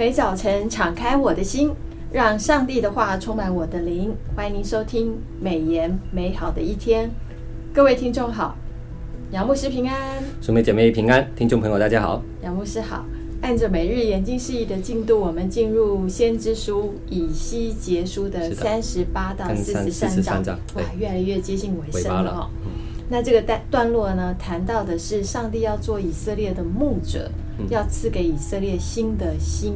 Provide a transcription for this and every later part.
每早晨敞开我的心，让上帝的话充满我的灵。欢迎您收听美言美好的一天。各位听众好，杨牧师平安，兄妹姐妹平安，听众朋友大家好，杨牧师好。按着每日研经释义的进度，我们进入先知书以西结书的三十八到四十三章，哇，越来越接近尾声了哈。那这个段段落呢，谈到的是上帝要做以色列的牧者，嗯、要赐给以色列新的心，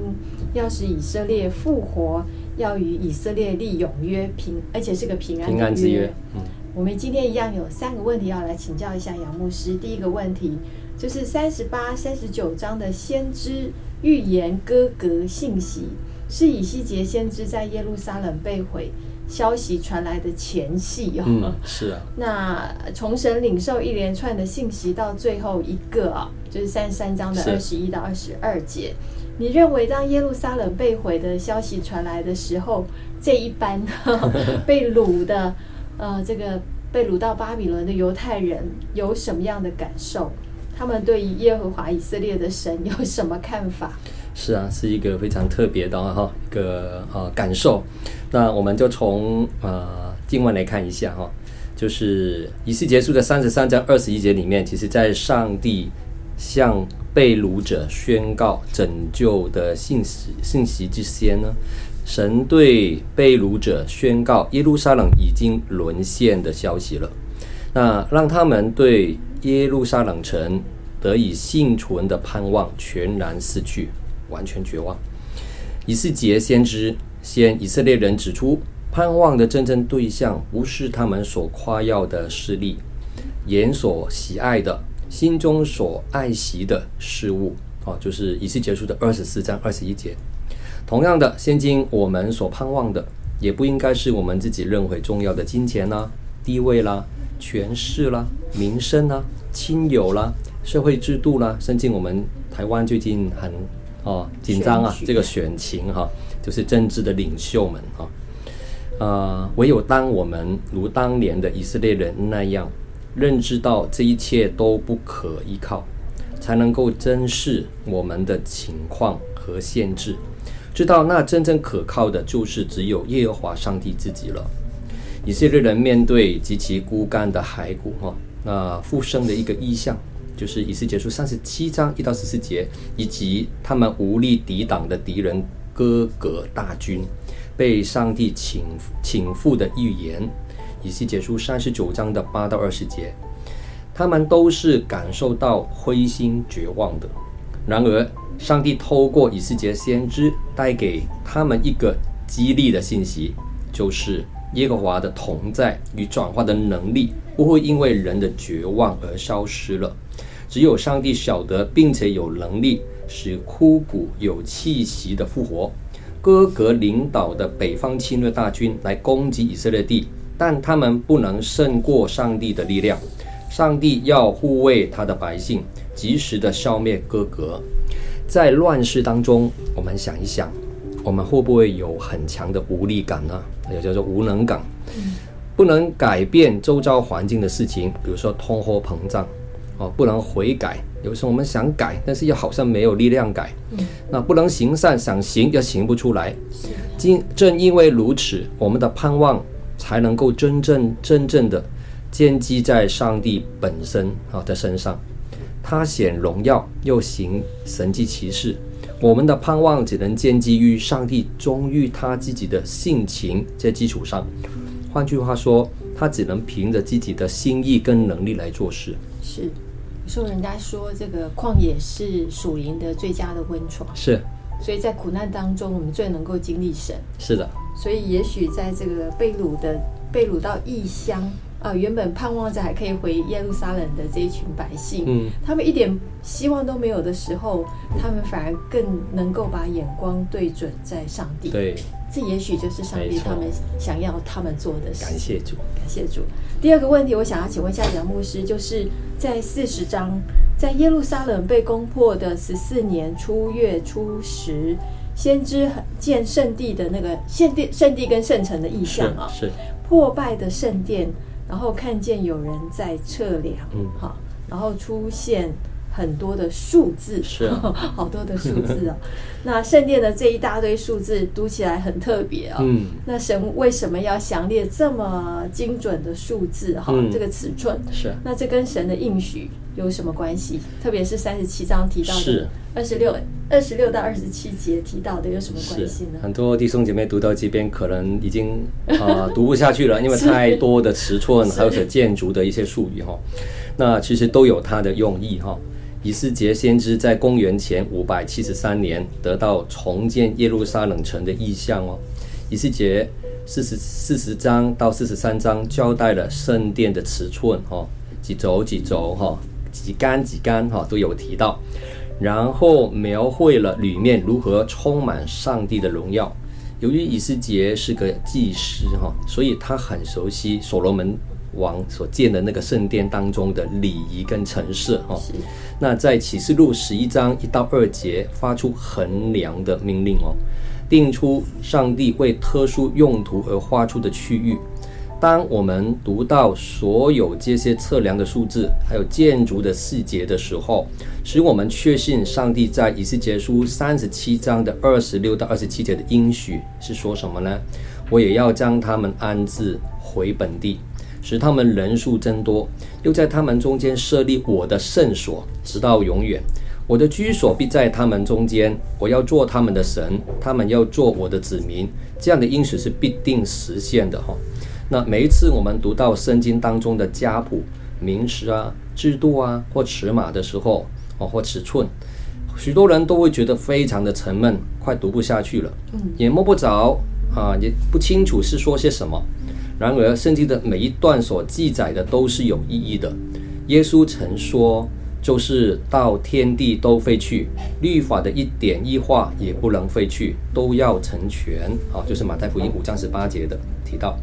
要使以色列复活，要与以色列立永约平，而且是个平安的约。平安之约。嗯，我们今天一样有三个问题要来请教一下杨牧师。第一个问题。就是三十八、三十九章的先知预言歌革信息，是以西结先知在耶路撒冷被毁消息传来的前戏哦。嗯，是啊。那从神领受一连串的信息到最后一个啊，就是三十三章的二十一到二十二节。你认为当耶路撒冷被毁的消息传来的时候，这一班 被掳的呃，这个被掳到巴比伦的犹太人有什么样的感受？他们对于耶和华以色列的神有什么看法？是啊，是一个非常特别的哈一个呃感受。那我们就从呃经文来看一下哈，就是仪式结束的三十三章二十一节里面，其实在上帝向被掳者宣告拯救的信息信息之先呢，神对被掳者宣告耶路撒冷已经沦陷的消息了。那让他们对耶路撒冷城得以幸存的盼望全然失去，完全绝望。以西结先知先以色列人指出，盼望的真正对象不是他们所夸耀的势力，眼所喜爱的，心中所爱惜的事物。哦，就是以西结书的二十四章二十一节。同样的，现今我们所盼望的，也不应该是我们自己认为重要的金钱啦、地位啦。权势啦、名声啦、亲友啦、社会制度啦，甚至我们台湾最近很哦紧张啊，这个选情哈、啊，就是政治的领袖们哈，啊、呃，唯有当我们如当年的以色列人那样认知到这一切都不可依靠，才能够珍视我们的情况和限制，知道那真正可靠的就是只有耶和华上帝自己了。以色列人面对极其孤干的骸骨，哈，那复生的一个意象，就是以斯结书三十七章一到十四节，以及他们无力抵挡的敌人歌革大军被上帝倾倾覆的预言，以斯结书三十九章的八到二十节，他们都是感受到灰心绝望的。然而，上帝透过以斯结先知带给他们一个激励的信息，就是。耶和华的同在与转化的能力不会因为人的绝望而消失了，只有上帝晓得，并且有能力使枯骨有气息的复活。歌格领导的北方侵略大军来攻击以色列地，但他们不能胜过上帝的力量。上帝要护卫他的百姓，及时的消灭歌格。在乱世当中，我们想一想。我们会不会有很强的无力感呢？也叫做无能感，不能改变周遭环境的事情，比如说通货膨胀，哦，不能悔改。有时候我们想改，但是又好像没有力量改。那不能行善，想行又行不出来。正正因为如此，我们的盼望才能够真正真正的建基在上帝本身啊的身上。他显荣耀，又行神迹奇事。我们的盼望只能建基于上帝忠于他自己的性情在基础上。换句话说，他只能凭着自己的心意跟能力来做事。是，有时候人家说这个旷野是属灵的最佳的温床。是，所以在苦难当中，我们最能够经历神。是的。所以也许在这个被掳的被掳到异乡。啊，原本盼望着还可以回耶路撒冷的这一群百姓，嗯，他们一点希望都没有的时候，他们反而更能够把眼光对准在上帝。对，这也许就是上帝他们想要他们做的事。感谢主，感谢主。第二个问题，我想要请问一下杨牧师，就是在四十章，在耶路撒冷被攻破的十四年初月初十，先知见圣地的那个 圣地、圣地跟圣城的意象啊，是，是破败的圣殿。然后看见有人在测量，嗯，好，然后出现很多的数字，是、啊、好多的数字啊。那圣殿的这一大堆数字读起来很特别哦。嗯，那神为什么要详列这么精准的数字哈、嗯？这个尺寸是。那这跟神的应许有什么关系？特别是三十七章提到的二十六、二十六到二十七节提到的有什么关系呢？很多弟兄姐妹读到这边可能已经 啊、呃、读不下去了，因为太多的尺寸，还有些建筑的一些术语哈。那其实都有它的用意哈。以斯杰先知在公元前五百七十三年得到重建耶路撒冷城的意象哦。以斯杰四十四十章到四十三章交代了圣殿的尺寸哈，几轴几轴哈，几杆几杆哈都有提到，然后描绘了里面如何充满上帝的荣耀。由于以斯杰是个祭司哈，所以他很熟悉所罗门。王所建的那个圣殿当中的礼仪跟陈设哈，那在启示录十一章一到二节发出衡量的命令哦，定出上帝为特殊用途而画出的区域。当我们读到所有这些测量的数字，还有建筑的细节的时候，使我们确信上帝在以斯结书三十七章的二十六到二十七节的应许是说什么呢？我也要将他们安置回本地。使他们人数增多，又在他们中间设立我的圣所，直到永远。我的居所必在他们中间，我要做他们的神，他们要做我的子民。这样的应许是必定实现的哈。那每一次我们读到圣经当中的家谱、名词啊、制度啊或尺码的时候，哦或尺寸，许多人都会觉得非常的沉闷，快读不下去了，也摸不着啊，也不清楚是说些什么。然而，圣经的每一段所记载的都是有意义的。耶稣曾说：“就是到天地都废去，律法的一点一画也不能废去，都要成全。”啊，就是马太福音五章十八节的提到。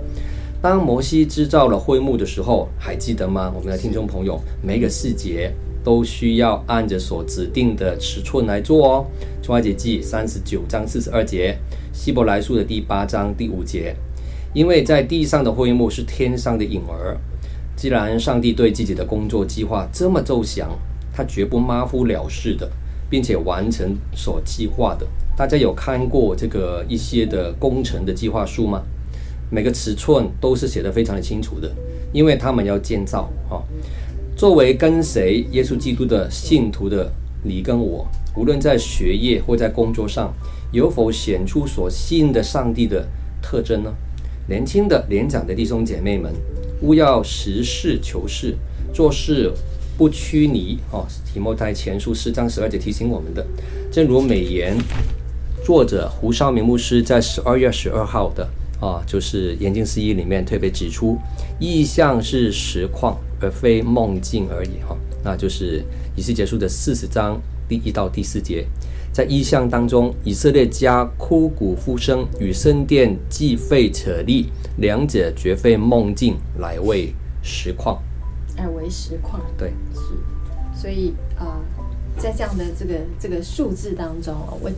当摩西制造了会幕的时候，还记得吗？我们的听众朋友，每个细节都需要按着所指定的尺寸来做哦。出埃及记三十九章四十二节，希伯来书的第八章第五节。因为在地上的会幕是天上的影儿，既然上帝对自己的工作计划这么周详，他绝不马虎了事的，并且完成所计划的。大家有看过这个一些的工程的计划书吗？每个尺寸都是写得非常的清楚的，因为他们要建造啊。作为跟随耶稣基督的信徒的你跟我，无论在学业或在工作上，有否显出所信的上帝的特征呢？年轻的、年长的弟兄姐妹们，勿要实事求是，做事不拘泥。哦，提摩太前书四章十二节提醒我们的，正如美言作者胡少明牧师在十二月十二号的啊，就是研经释义里面特别指出，意象是实况，而非梦境而已。哈，那就是仪式结束的四十章第一到第四节。在意象当中，以色列家枯骨复生，与圣殿既废扯立，两者绝非梦境，乃为实况。乃为实况。对，是。所以啊、呃，在这样的这个这个数字当中，我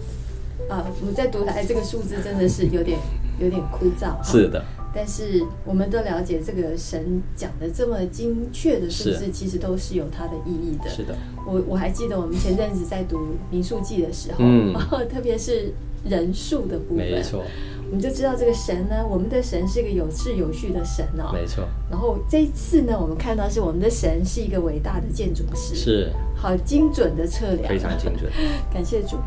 啊、呃，我在读来这个数字真的是有点有点枯燥。是的。但是我们都了解，这个神讲的这么精确的数字，其实都是有它的意义的。是的，我我还记得我们前阵子在读民数记的时候，嗯，特别是人数的部分，没错，我们就知道这个神呢，我们的神是一个有秩有序的神哦，没错。然后这一次呢，我们看到是我们的神是一个伟大的建筑师，是好精准的测量，非常精准。感谢主。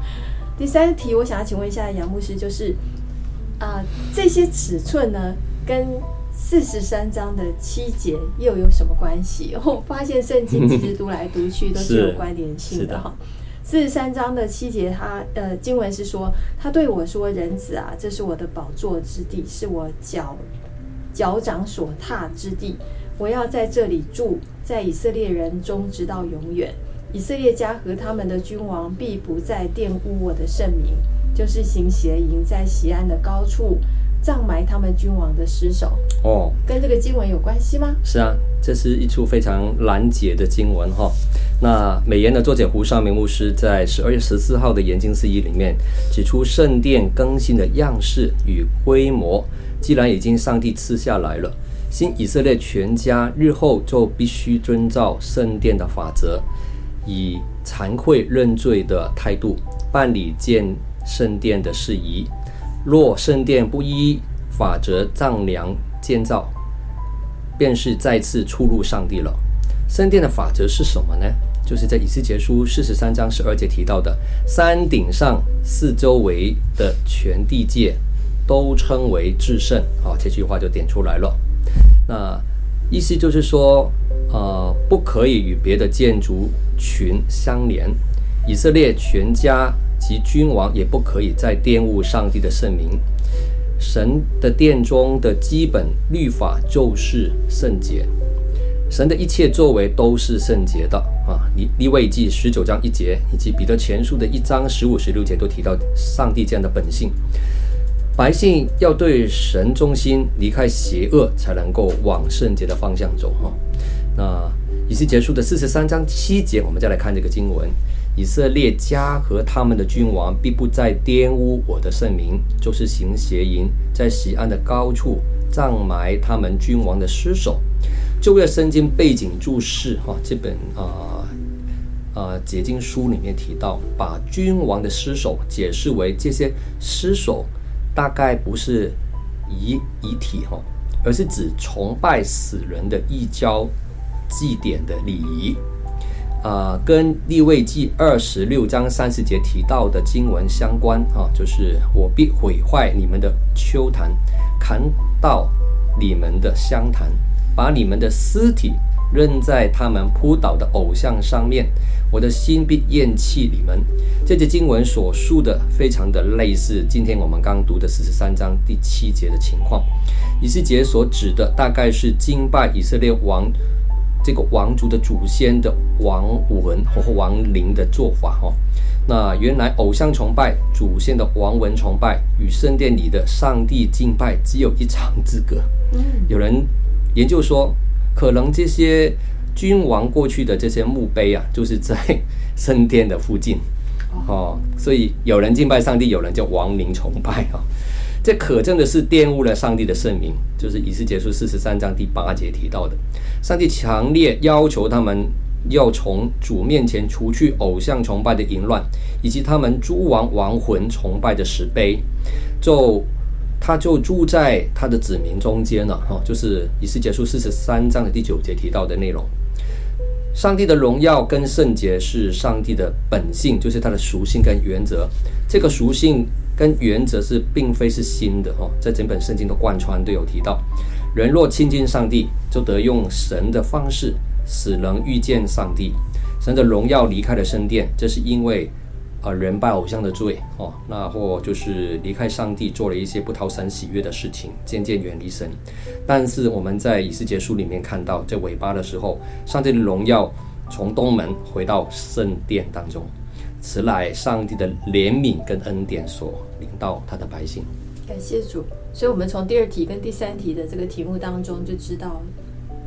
第三题，我想要请问一下杨牧师，就是啊、呃，这些尺寸呢？跟四十三章的七节又有什么关系？我发现圣经其实读来读去都是有关联性的哈。四十三章的七节他，他呃经文是说，他对我说：“人子啊，这是我的宝座之地，是我脚脚掌所踏之地。我要在这里住，在以色列人中直到永远。以色列家和他们的君王必不再玷污我的圣名，就是行邪淫，在西安的高处。”葬埋他们君王的尸首哦，跟这个经文有关系吗？是啊，这是一处非常难解的经文哈。那美言的作者胡绍明牧师在十二月十四号的研经四义里面指出，圣殿更新的样式与规模，既然已经上帝赐下来了，新以色列全家日后就必须遵照圣殿的法则，以惭愧认罪的态度办理建圣殿的事宜。若圣殿不依法则丈量建造，便是再次触怒上帝了。圣殿的法则是什么呢？就是在以斯结书四十三章十二节提到的，山顶上四周围的全地界都称为至圣。好，这句话就点出来了。那意思就是说，呃，不可以与别的建筑群相连。以色列全家及君王也不可以再玷污上帝的圣名。神的殿中的基本律法就是圣洁，神的一切作为都是圣洁的啊。利利未记十九章一节，以及彼得前书的一章十五、十六节都提到上帝这样的本性。百姓要对神忠心，离开邪恶，才能够往圣洁的方向走。哈，那以斯结束的四十三章七节，我们再来看这个经文：以色列家和他们的君王必不再玷污我的圣名，就是行邪淫，在锡安的高处葬埋他们君王的尸首。旧约圣经背景注释，哈，这本啊啊解经书里面提到，把君王的尸首解释为这些尸首。大概不是遗遗体哈，而是指崇拜死人的异教祭典的礼仪啊，跟利未记二十六章三十节提到的经文相关啊，就是我必毁坏你们的秋坛，砍倒你们的香坛，把你们的尸体扔在他们扑倒的偶像上面。我的心必厌弃你们。这节经文所述的非常的类似今天我们刚读的四十三章第七节的情况。以斯结所指的大概是敬拜以色列王这个王族的祖先的王文和王灵的做法哈。那原来偶像崇拜、祖先的王文崇拜与圣殿里的上帝敬拜只有一墙之隔。有人研究说，可能这些。君王过去的这些墓碑啊，就是在圣殿的附近，哦，所以有人敬拜上帝，有人叫王灵崇拜啊，这可证的是玷污了上帝的圣名，就是以斯结束四十三章第八节提到的，上帝强烈要求他们要从主面前除去偶像崇拜的淫乱，以及他们诸王亡魂崇拜的石碑，就他就住在他的子民中间了，哈，就是以斯结束四十三章的第九节提到的内容。上帝的荣耀跟圣洁是上帝的本性，就是他的属性跟原则。这个属性跟原则是并非是新的哦，在整本圣经的贯穿都有提到。人若亲近上帝，就得用神的方式使人遇见上帝。神的荣耀离开了圣殿，这是因为。啊，人拜偶像的罪哦，那或就是离开上帝，做了一些不讨神喜悦的事情，渐渐远离神。但是我们在以斯结书里面看到，在尾巴的时候，上帝的荣耀从东门回到圣殿当中，此乃上帝的怜悯跟恩典所领到他的百姓。感谢主，所以我们从第二题跟第三题的这个题目当中就知道。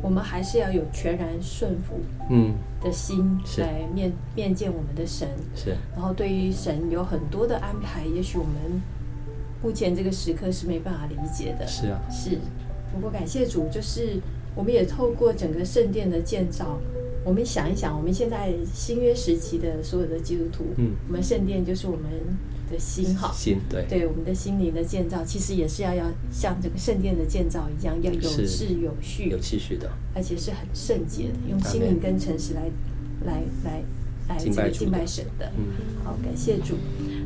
我们还是要有全然顺服嗯的心来面面见我们的神是，然后对于神有很多的安排，也许我们目前这个时刻是没办法理解的。是啊，是。不过感谢主，就是我们也透过整个圣殿的建造，我们想一想，我们现在新约时期的所有的基督徒，嗯，我们圣殿就是我们。的心哈，心对对，我们的心灵的建造，其实也是要要像这个圣殿的建造一样，要有秩有序、有秩序的，而且是很圣洁的，用心灵跟诚实来来来来这个敬拜神的。嗯，好，感谢主。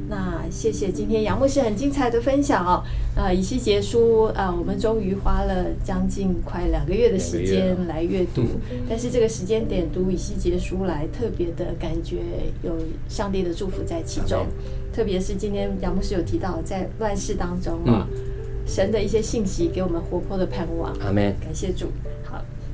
那谢谢今天杨牧师很精彩的分享哦。呃，以西结书啊、呃，我们终于花了将近快两个月的时间来阅读，但是这个时间点读以西结书来，特别的感觉有上帝的祝福在其中。特别是今天杨牧师有提到，在乱世当中啊、嗯，神的一些信息给我们活泼的盼望。阿门。感谢主。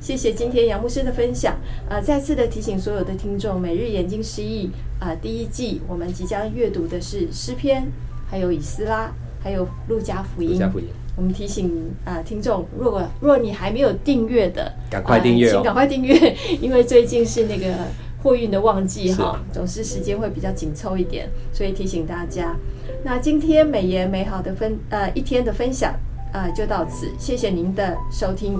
好，谢谢今天杨牧师的分享。啊、呃，再次的提醒所有的听众，每日眼睛失忆啊，第一季我们即将阅读的是诗篇，还有以斯拉，还有路加福音。路加福音。我们提醒啊、呃，听众，如果若你还没有订阅的，赶快订阅、哦呃、请赶快订阅，因为最近是那个。货运的旺季哈，总是时间会比较紧凑一点，所以提醒大家。那今天美言美好的分呃一天的分享啊、呃，就到此，谢谢您的收听。